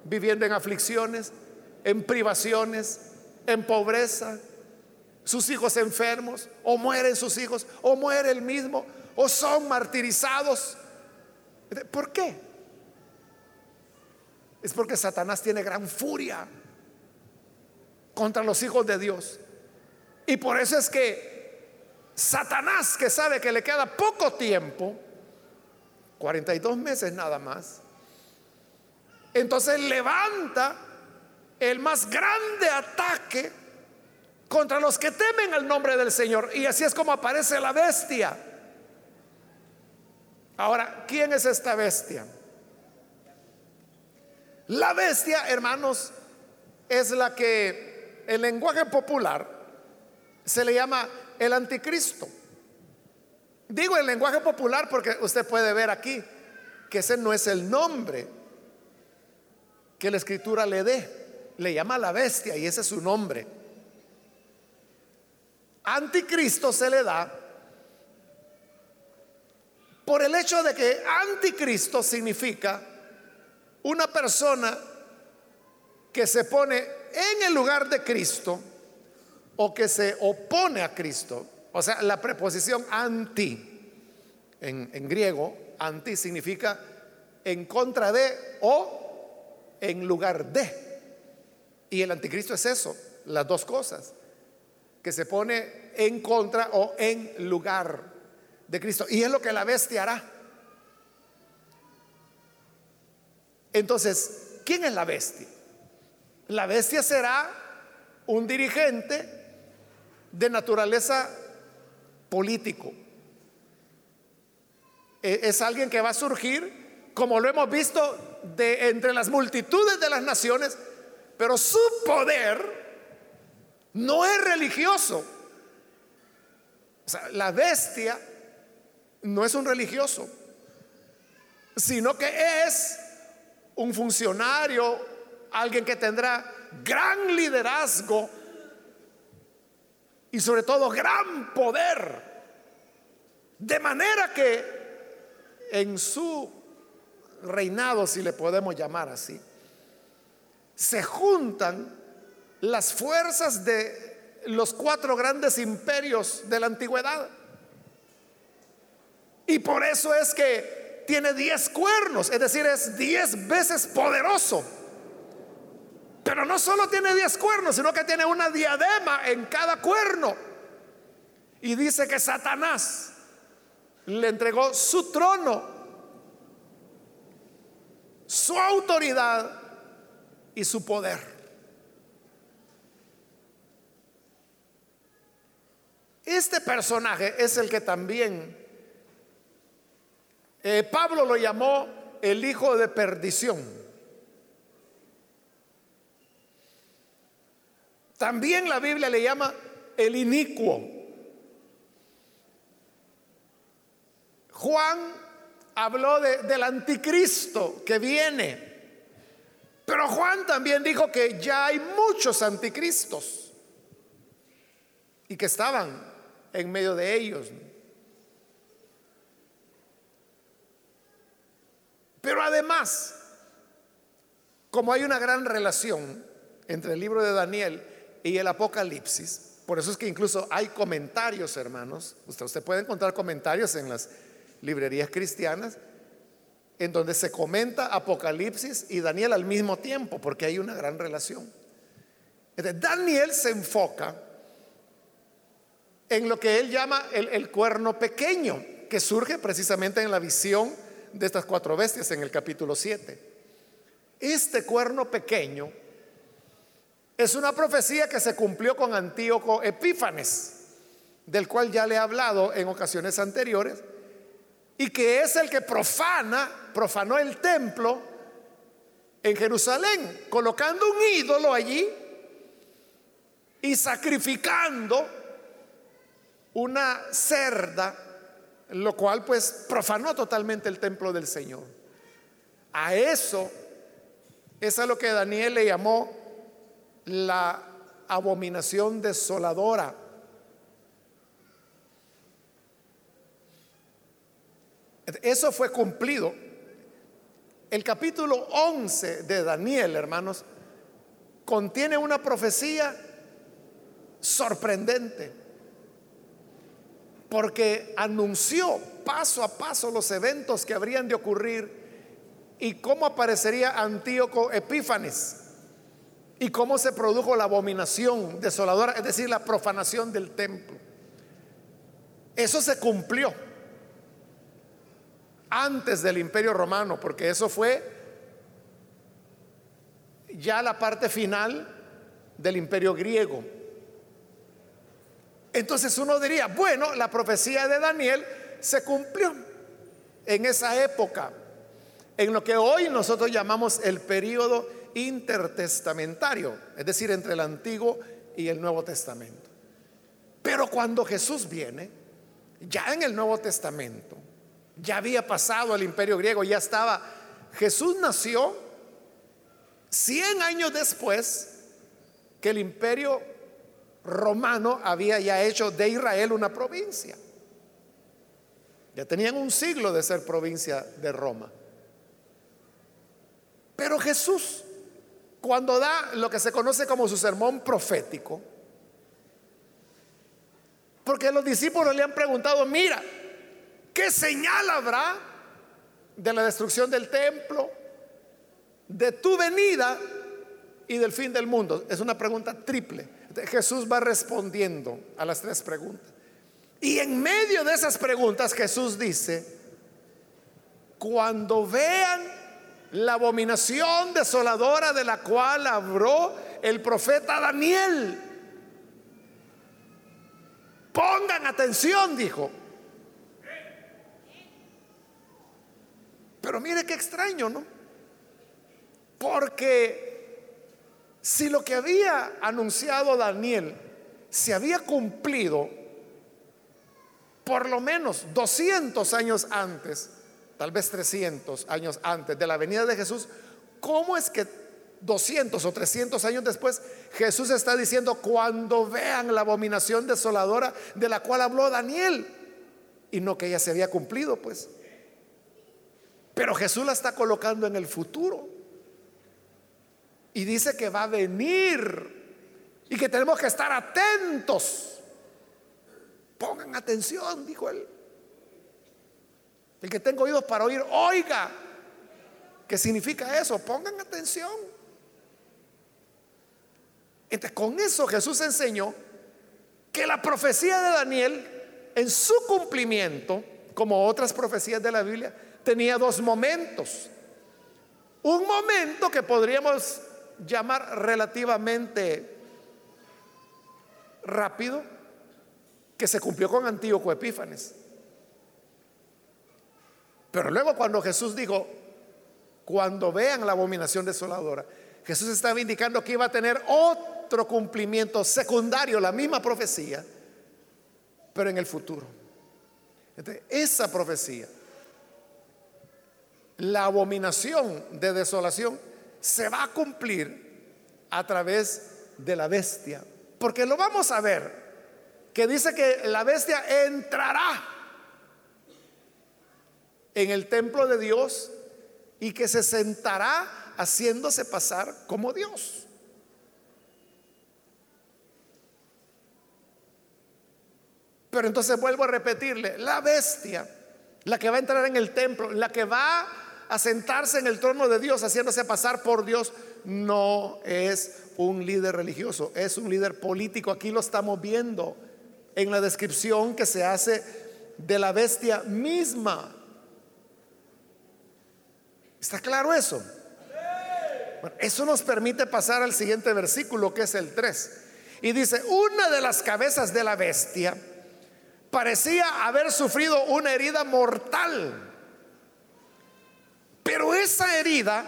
viviendo en aflicciones, en privaciones, en pobreza, sus hijos enfermos, o mueren sus hijos, o muere el mismo, o son martirizados. ¿Por qué? Es porque Satanás tiene gran furia contra los hijos de Dios. Y por eso es que Satanás, que sabe que le queda poco tiempo, 42 meses nada más, entonces levanta el más grande ataque contra los que temen el nombre del Señor. Y así es como aparece la bestia. Ahora, ¿quién es esta bestia? La bestia, hermanos, es la que en lenguaje popular se le llama el anticristo. Digo el lenguaje popular porque usted puede ver aquí que ese no es el nombre que la escritura le dé. Le llama la bestia y ese es su nombre. Anticristo se le da por el hecho de que anticristo significa una persona que se pone en el lugar de Cristo o que se opone a Cristo. O sea, la preposición anti en, griego, anti significa en contra de o en lugar de. Y el anticristo es eso, las dos cosas, que se pone en contra o en lugar de Cristo. Y es lo que la bestia hará. Entonces, ¿quién es la bestia? La bestia será un dirigente de naturaleza político. E, es alguien que va a surgir, como lo hemos visto de entre las multitudes de las naciones, pero su poder no es religioso. O sea, la bestia no es un religioso, sino que es un funcionario, alguien que tendrá gran liderazgo y sobre todo gran poder. De manera que en su reinado, si le podemos llamar así, se juntan las fuerzas de los cuatro grandes imperios de la antigüedad. Y por eso es que tiene diez cuernos, es decir, es diez veces poderoso. Pero no solo tiene diez cuernos, sino que tiene una diadema en cada cuerno. Y dice que Satanás le entregó su trono, su autoridad y su poder. Este personaje es el que también eh, Pablo lo llamó el hijo de perdición. También la Biblia le llama el inicuo. Juan habló del anticristo que viene. Pero Juan también dijo que ya hay muchos anticristos y que estaban en medio de ellos. Pero además, como hay una gran relación entre el libro de Daniel y el Apocalipsis, por eso es que incluso hay comentarios, hermanos, usted, usted puede encontrar comentarios en las librerías cristianas, en donde se comenta Apocalipsis y Daniel al mismo tiempo, porque hay una gran relación. Daniel se enfoca en lo que él llama el, el cuerno pequeño, que surge precisamente en la visión de estas cuatro bestias en el capítulo 7. Este cuerno pequeño es una profecía que se cumplió con Antíoco Epífanes, del cual ya le he hablado en ocasiones anteriores, y que es el que profana, profanó el templo en Jerusalén, colocando un ídolo allí y sacrificando una cerda, lo cual pues profanó totalmente el templo del Señor. A eso es a lo que Daniel le llamó la abominación desoladora. Eso fue cumplido. El capítulo 11 de Daniel, hermanos, contiene una profecía sorprendente, porque anunció paso a paso los eventos que habrían de ocurrir y cómo aparecería Antíoco Epífanes y cómo se produjo la abominación desoladora, es decir, la profanación del templo. Eso se cumplió antes del imperio romano, porque eso fue ya la parte final del imperio griego. Entonces uno diría, bueno, la profecía de Daniel se cumplió en esa época, en lo que hoy nosotros llamamos el periodo intertestamentario, es decir, entre el Antiguo y el Nuevo Testamento. Pero cuando Jesús viene, ya en el Nuevo Testamento, ya había pasado el imperio griego, ya estaba, Jesús nació 100 años después que el imperio romano había ya hecho de Israel una provincia. Ya tenían un siglo de ser provincia de Roma. Pero Jesús cuando da lo que se conoce como su sermón profético, porque los discípulos le han preguntado, mira, ¿qué señal habrá de la destrucción del templo, de tu venida y del fin del mundo? Es una pregunta triple. Jesús va respondiendo a las tres preguntas. Y en medio de esas preguntas Jesús dice, cuando vean la abominación desoladora de la cual habló el profeta Daniel. Pongan atención, dijo. Pero mire qué extraño, ¿no? Porque si lo que había anunciado Daniel se había cumplido, por lo menos 200 años antes, tal vez 300 años antes de la venida de Jesús, ¿cómo es que 200 o 300 años después Jesús está diciendo cuando vean la abominación desoladora de la cual habló Daniel y no que ya se había cumplido pues? Pero Jesús la está colocando en el futuro. Y dice que va a venir y que tenemos que estar atentos. Pongan atención, dijo él. El que tengo oídos para oír, oiga. ¿Qué significa eso? Pongan atención. Entonces, con eso Jesús enseñó que la profecía de Daniel, en su cumplimiento, como otras profecías de la Biblia, tenía dos momentos. Un momento que podríamos llamar relativamente rápido, que se cumplió con Antíoco Epífanes. Pero luego cuando Jesús dijo, cuando vean la abominación desoladora, Jesús estaba indicando que iba a tener otro cumplimiento secundario, la misma profecía, pero en el futuro. esa profecía la abominación de desolación se va a cumplir a través de la bestia. Porque lo vamos a ver, que dice que la bestia entrará en el templo de Dios y que se sentará haciéndose pasar como Dios. Pero entonces vuelvo a repetirle, la bestia, la que va a entrar en el templo, la que va a sentarse en el trono de Dios haciéndose pasar por Dios, no es un líder religioso, es un líder político. Aquí lo estamos viendo en la descripción que se hace de la bestia misma. ¿Está claro eso? eso nos permite pasar al siguiente versículo que es el 3. Y dice, una de las cabezas de la bestia parecía haber sufrido una herida mortal pero esa herida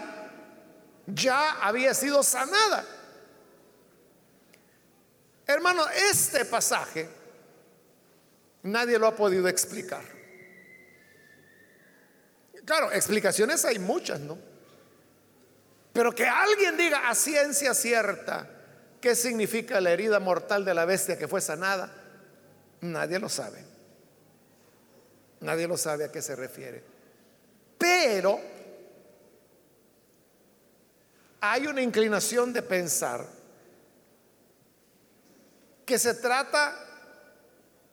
ya había sido sanada. Hermano, este pasaje nadie lo ha podido explicar. Claro, explicaciones hay muchas, ¿no? Pero que alguien diga a ciencia cierta qué significa la herida mortal de la bestia que fue sanada, nadie lo sabe. Nadie lo sabe a qué se refiere. Pero hay una inclinación de pensar que se trata,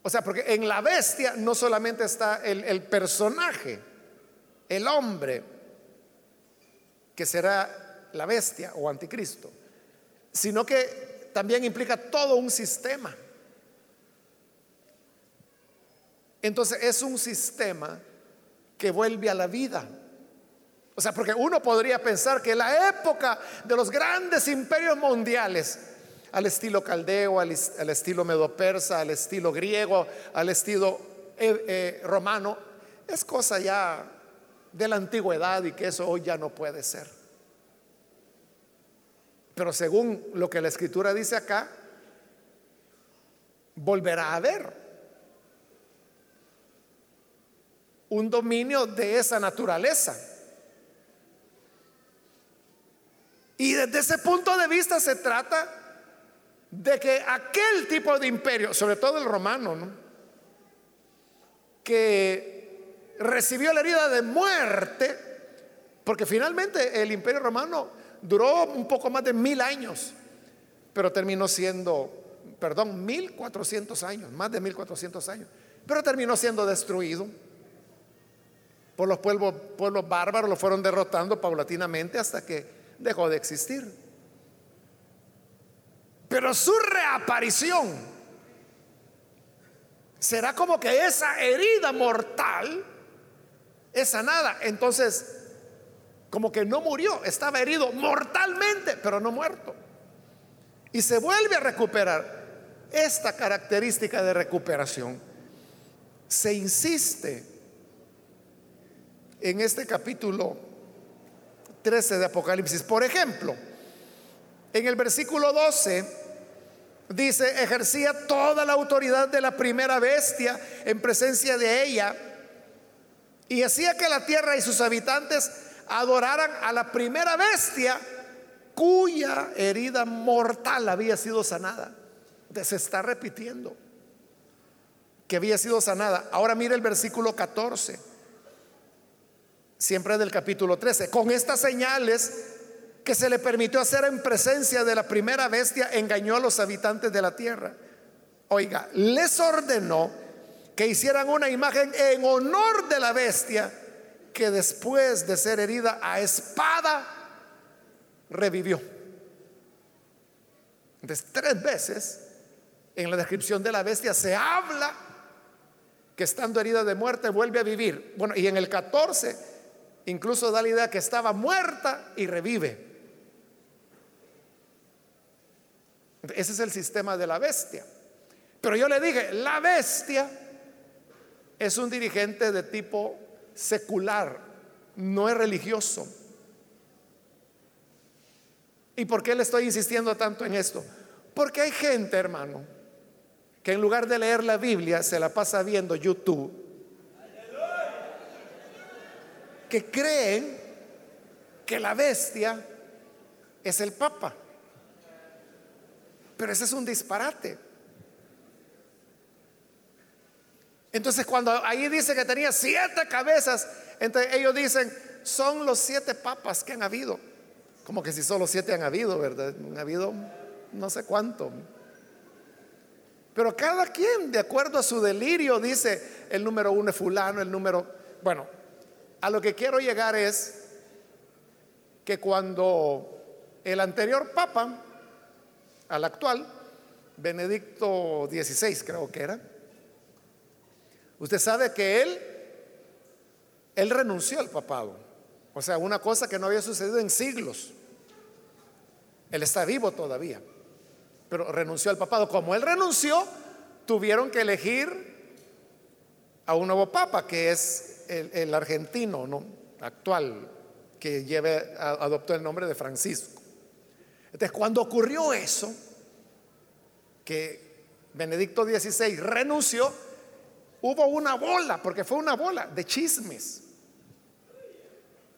o sea, porque en la bestia no solamente está el, personaje, el hombre, que será la bestia o anticristo, sino que también implica todo un sistema. Entonces es un sistema que vuelve a la vida. O sea, porque uno podría pensar que la época de los grandes imperios mundiales, al estilo caldeo, al, estilo medo-persa, al estilo griego, al estilo eh, eh, romano, es cosa ya de la antigüedad y que eso hoy ya no puede ser. Pero según lo que la escritura dice acá, volverá a haber un dominio de esa naturaleza. Y desde ese punto de vista se trata de que aquel tipo de imperio, sobre todo el romano, que recibió la herida de muerte, porque finalmente el imperio romano duró un poco más de mil años, pero terminó siendo, perdón, mil cuatrocientos años, más de mil cuatrocientos años, pero terminó siendo destruido por los pueblos, pueblos bárbaros, lo fueron derrotando paulatinamente hasta que dejó de existir. Pero su reaparición será como que esa herida mortal es sanada. Entonces, como que no murió, estaba herido mortalmente, pero no muerto. Y se vuelve a recuperar. Esta característica de recuperación se insiste en este capítulo 13 de Apocalipsis. Por ejemplo, en el versículo 12 dice, ejercía toda la autoridad de la primera bestia en presencia de ella y hacía que la tierra y sus habitantes adoraran a la primera bestia cuya herida mortal había sido sanada. Se está repitiendo que había sido sanada. Ahora mire el versículo 14, siempre del capítulo 13. Con estas señales que se le permitió hacer en presencia de la primera bestia, engañó a los habitantes de la tierra. Oiga, les ordenó que hicieran una imagen en honor de la bestia que después de ser herida a espada revivió. Entonces, tres veces en la descripción de la bestia se habla que estando herida de muerte vuelve a vivir. Bueno, y en el 14 incluso da la idea que estaba muerta y revive. Ese es el sistema de la bestia. Pero yo le dije, la bestia es un dirigente de tipo secular, no es religioso. ¿Y por qué le estoy insistiendo tanto en esto? Porque hay gente, hermano, que en lugar de leer la Biblia se la pasa viendo YouTube, que creen que la bestia es el Papa. Pero ese es un disparate. Entonces cuando ahí dice que tenía siete cabezas, entonces ellos dicen, son los siete papas que han habido. Como que si solo siete han habido, ¿verdad? Han habido no sé cuánto. Pero cada quien, de acuerdo a su delirio, dice el número uno es fulano, el número... Bueno, a lo que quiero llegar es que cuando el anterior papa, al actual, Benedicto XVI creo que era, usted sabe que él, él renunció al papado. O sea, una cosa que no había sucedido en siglos. Él está vivo todavía, pero renunció al papado. Como él renunció, tuvieron que elegir a un nuevo papa, que es el, argentino ¿no? actual, que adoptó el nombre de Francisco. Entonces, cuando ocurrió eso, que Benedicto XVI renunció, hubo una bola, porque fue una bola de chismes,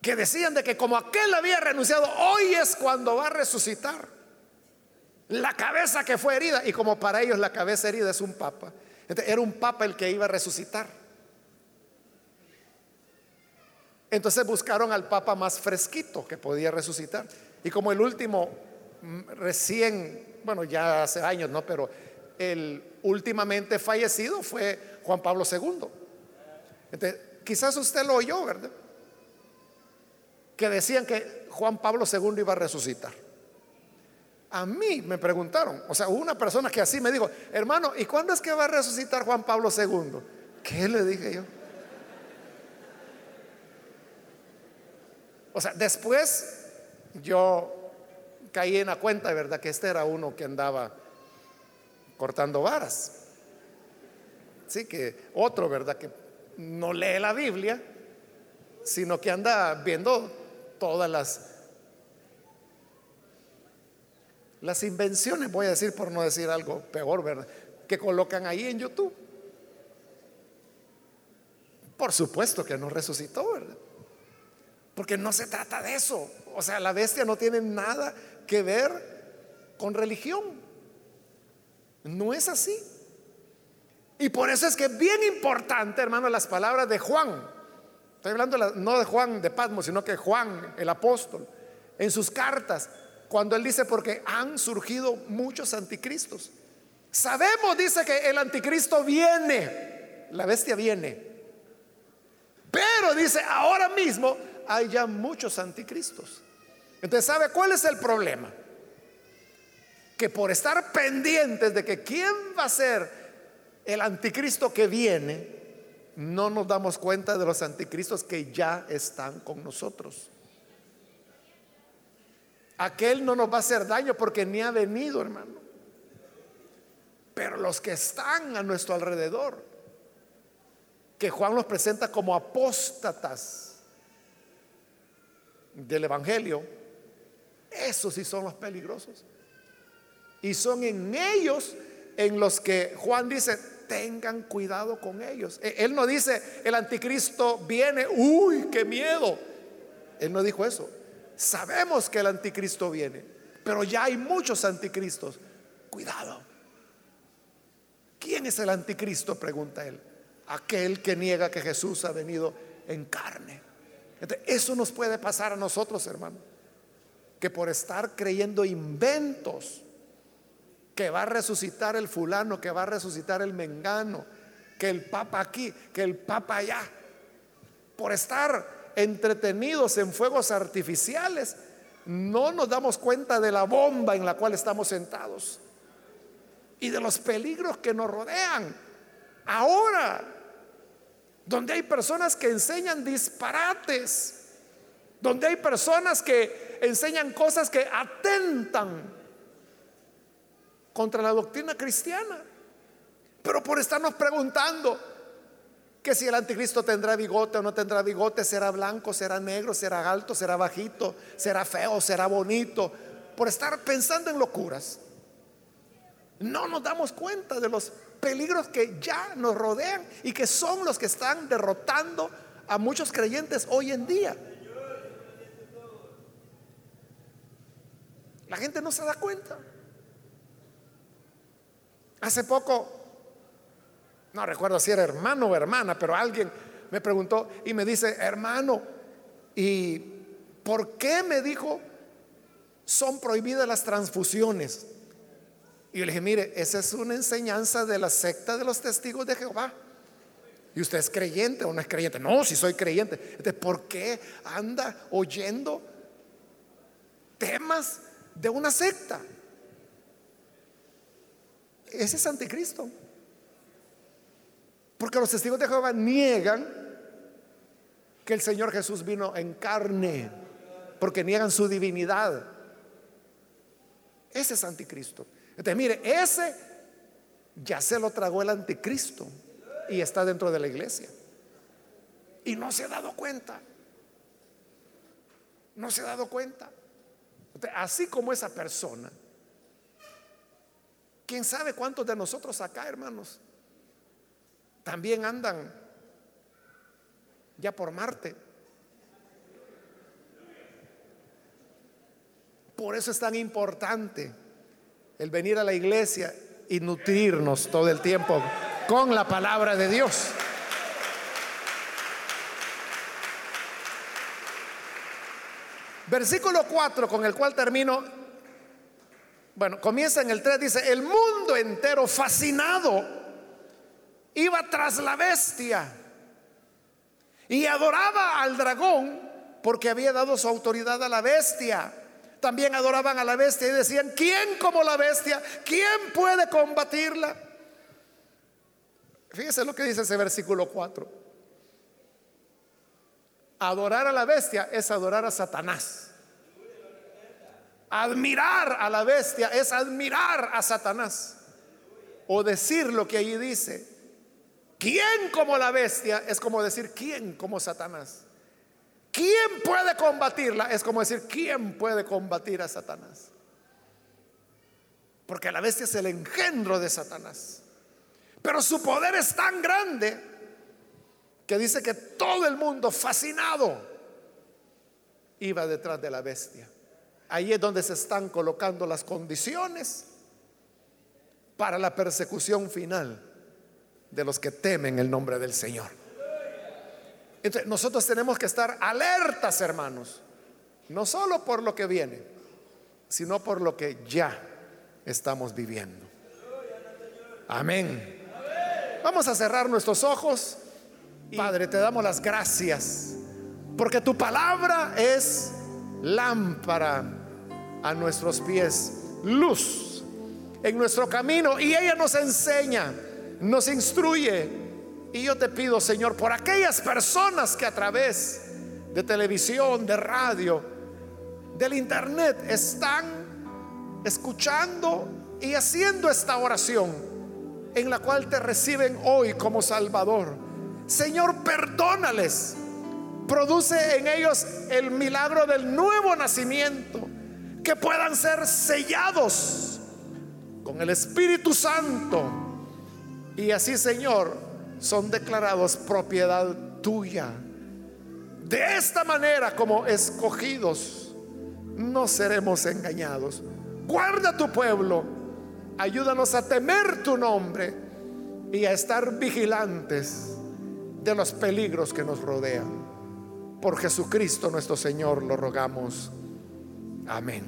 que decían de que como aquel había renunciado, hoy es cuando va a resucitar la cabeza que fue herida, y como para ellos la cabeza herida es un papa, era un papa el que iba a resucitar. Entonces buscaron al papa más fresquito que podía resucitar. Y como el último mm, recién, bueno, ya hace años, ¿no? Pero el últimamente fallecido fue Juan Pablo II. Entonces, quizás usted lo oyó, ¿verdad? Que decían que Juan Pablo II iba a resucitar. A mí me preguntaron, o sea, una persona que así me dijo, hermano, ¿y cuándo es que va a resucitar Juan Pablo II? ¿Qué le dije yo? O sea, después yo caí en la cuenta, ¿verdad? Que este era uno que andaba cortando varas. Sí, que otro, ¿verdad? Que no lee la Biblia, sino que anda viendo todas las las invenciones, voy a decir por no decir algo peor, ¿verdad? Que colocan ahí en YouTube. Por supuesto que no resucitó, ¿verdad? Porque no se trata de eso. O sea, la bestia no tiene nada que ver con religión. No es así. Y por eso es que es bien importante, hermano, las palabras de Juan. Estoy hablando no de Juan de Patmos, sino que Juan, el apóstol, en sus cartas, cuando él dice, porque han surgido muchos anticristos. Sabemos, dice que el anticristo viene, la bestia viene. Pero dice, ahora mismo hay ya muchos anticristos. Entonces, ¿sabe cuál es el problema? Que por estar pendientes de que quién va a ser el anticristo que viene, no nos damos cuenta de los anticristos que ya están con nosotros. Aquel no nos va a hacer daño porque ni ha venido, hermano. Pero los que están a nuestro alrededor, que Juan los presenta como apóstatas, del Evangelio, esos sí son los peligrosos. Y son en ellos en los que Juan dice, tengan cuidado con ellos. E, él no dice, el anticristo viene, uy, qué miedo. Él no dijo eso. Sabemos que el anticristo viene, pero ya hay muchos anticristos. Cuidado. ¿Quién es el anticristo? Pregunta él. Aquel que niega que Jesús ha venido en carne. Eso nos puede pasar a nosotros, hermano. Que por estar creyendo inventos, que va a resucitar el fulano, que va a resucitar el mengano, que el papa aquí, que el papa allá, por estar entretenidos en fuegos artificiales, no nos damos cuenta de la bomba en la cual estamos sentados y de los peligros que nos rodean. Ahora, donde hay personas que enseñan disparates, donde hay personas que enseñan cosas que atentan contra la doctrina cristiana, pero por estarnos preguntando que si el anticristo tendrá bigote o no tendrá bigote, será blanco, será negro, será alto, será bajito, será feo, será bonito, por estar pensando en locuras. No nos damos cuenta de los peligros que ya nos rodean y que son los que están derrotando a muchos creyentes hoy en día. La gente no se da cuenta. Hace poco, no recuerdo si era hermano o hermana, pero alguien me preguntó y me dice, hermano, ¿y por qué me dijo son prohibidas las transfusiones? Y yo le dije, mire, esa es una enseñanza de la secta de los testigos de Jehová. ¿Y usted es creyente o no es creyente? No, si soy creyente. Entonces, ¿por qué anda oyendo temas de una secta? Ese es anticristo. Porque los testigos de Jehová niegan que el Señor Jesús vino en carne, porque niegan su divinidad. Ese es anticristo. Entonces, mire, ese ya se lo tragó el anticristo y está dentro de la iglesia. Y no se ha dado cuenta. No se ha dado cuenta. así como esa persona, quién sabe cuántos de nosotros acá, hermanos, también andan ya por Marte. Por eso es tan importante el venir a la iglesia y nutrirnos todo el tiempo con la palabra de Dios. Versículo 4 con el cual termino, bueno, comienza en el 3, dice, el mundo entero fascinado iba tras la bestia y adoraba al dragón porque había dado su autoridad a la bestia también adoraban a la bestia y decían, ¿quién como la bestia? ¿Quién puede combatirla? Fíjese lo que dice ese versículo 4. Adorar a la bestia es adorar a Satanás. Admirar a la bestia es admirar a Satanás. O decir lo que allí dice. ¿Quién como la bestia? Es como decir, ¿quién como Satanás? ¿Quién puede combatirla? Es como decir, ¿quién puede combatir a Satanás? Porque la bestia es el engendro de Satanás. Pero su poder es tan grande que dice que todo el mundo fascinado iba detrás de la bestia. Ahí es donde se están colocando las condiciones para la persecución final de los que temen el nombre del Señor. Entonces, nosotros tenemos que estar alertas, hermanos, no solo por lo que viene, sino por lo que ya estamos viviendo. Amén. Vamos a cerrar nuestros ojos. Padre, te damos las gracias, porque tu palabra es lámpara a nuestros pies, luz en nuestro camino, y ella nos enseña, nos instruye y yo te pido, Señor, por aquellas personas que a través de televisión, de radio, del internet están escuchando y haciendo esta oración en la cual te reciben hoy como Salvador. Señor, perdónales. Produce en ellos el milagro del nuevo nacimiento, que puedan ser sellados con el Espíritu Santo. Y así, Señor, son declarados propiedad tuya. De esta manera, como escogidos, no seremos engañados. Guarda tu pueblo, ayúdanos a temer tu nombre y a estar vigilantes de los peligros que nos rodean. Por Jesucristo nuestro Señor lo rogamos. Amén.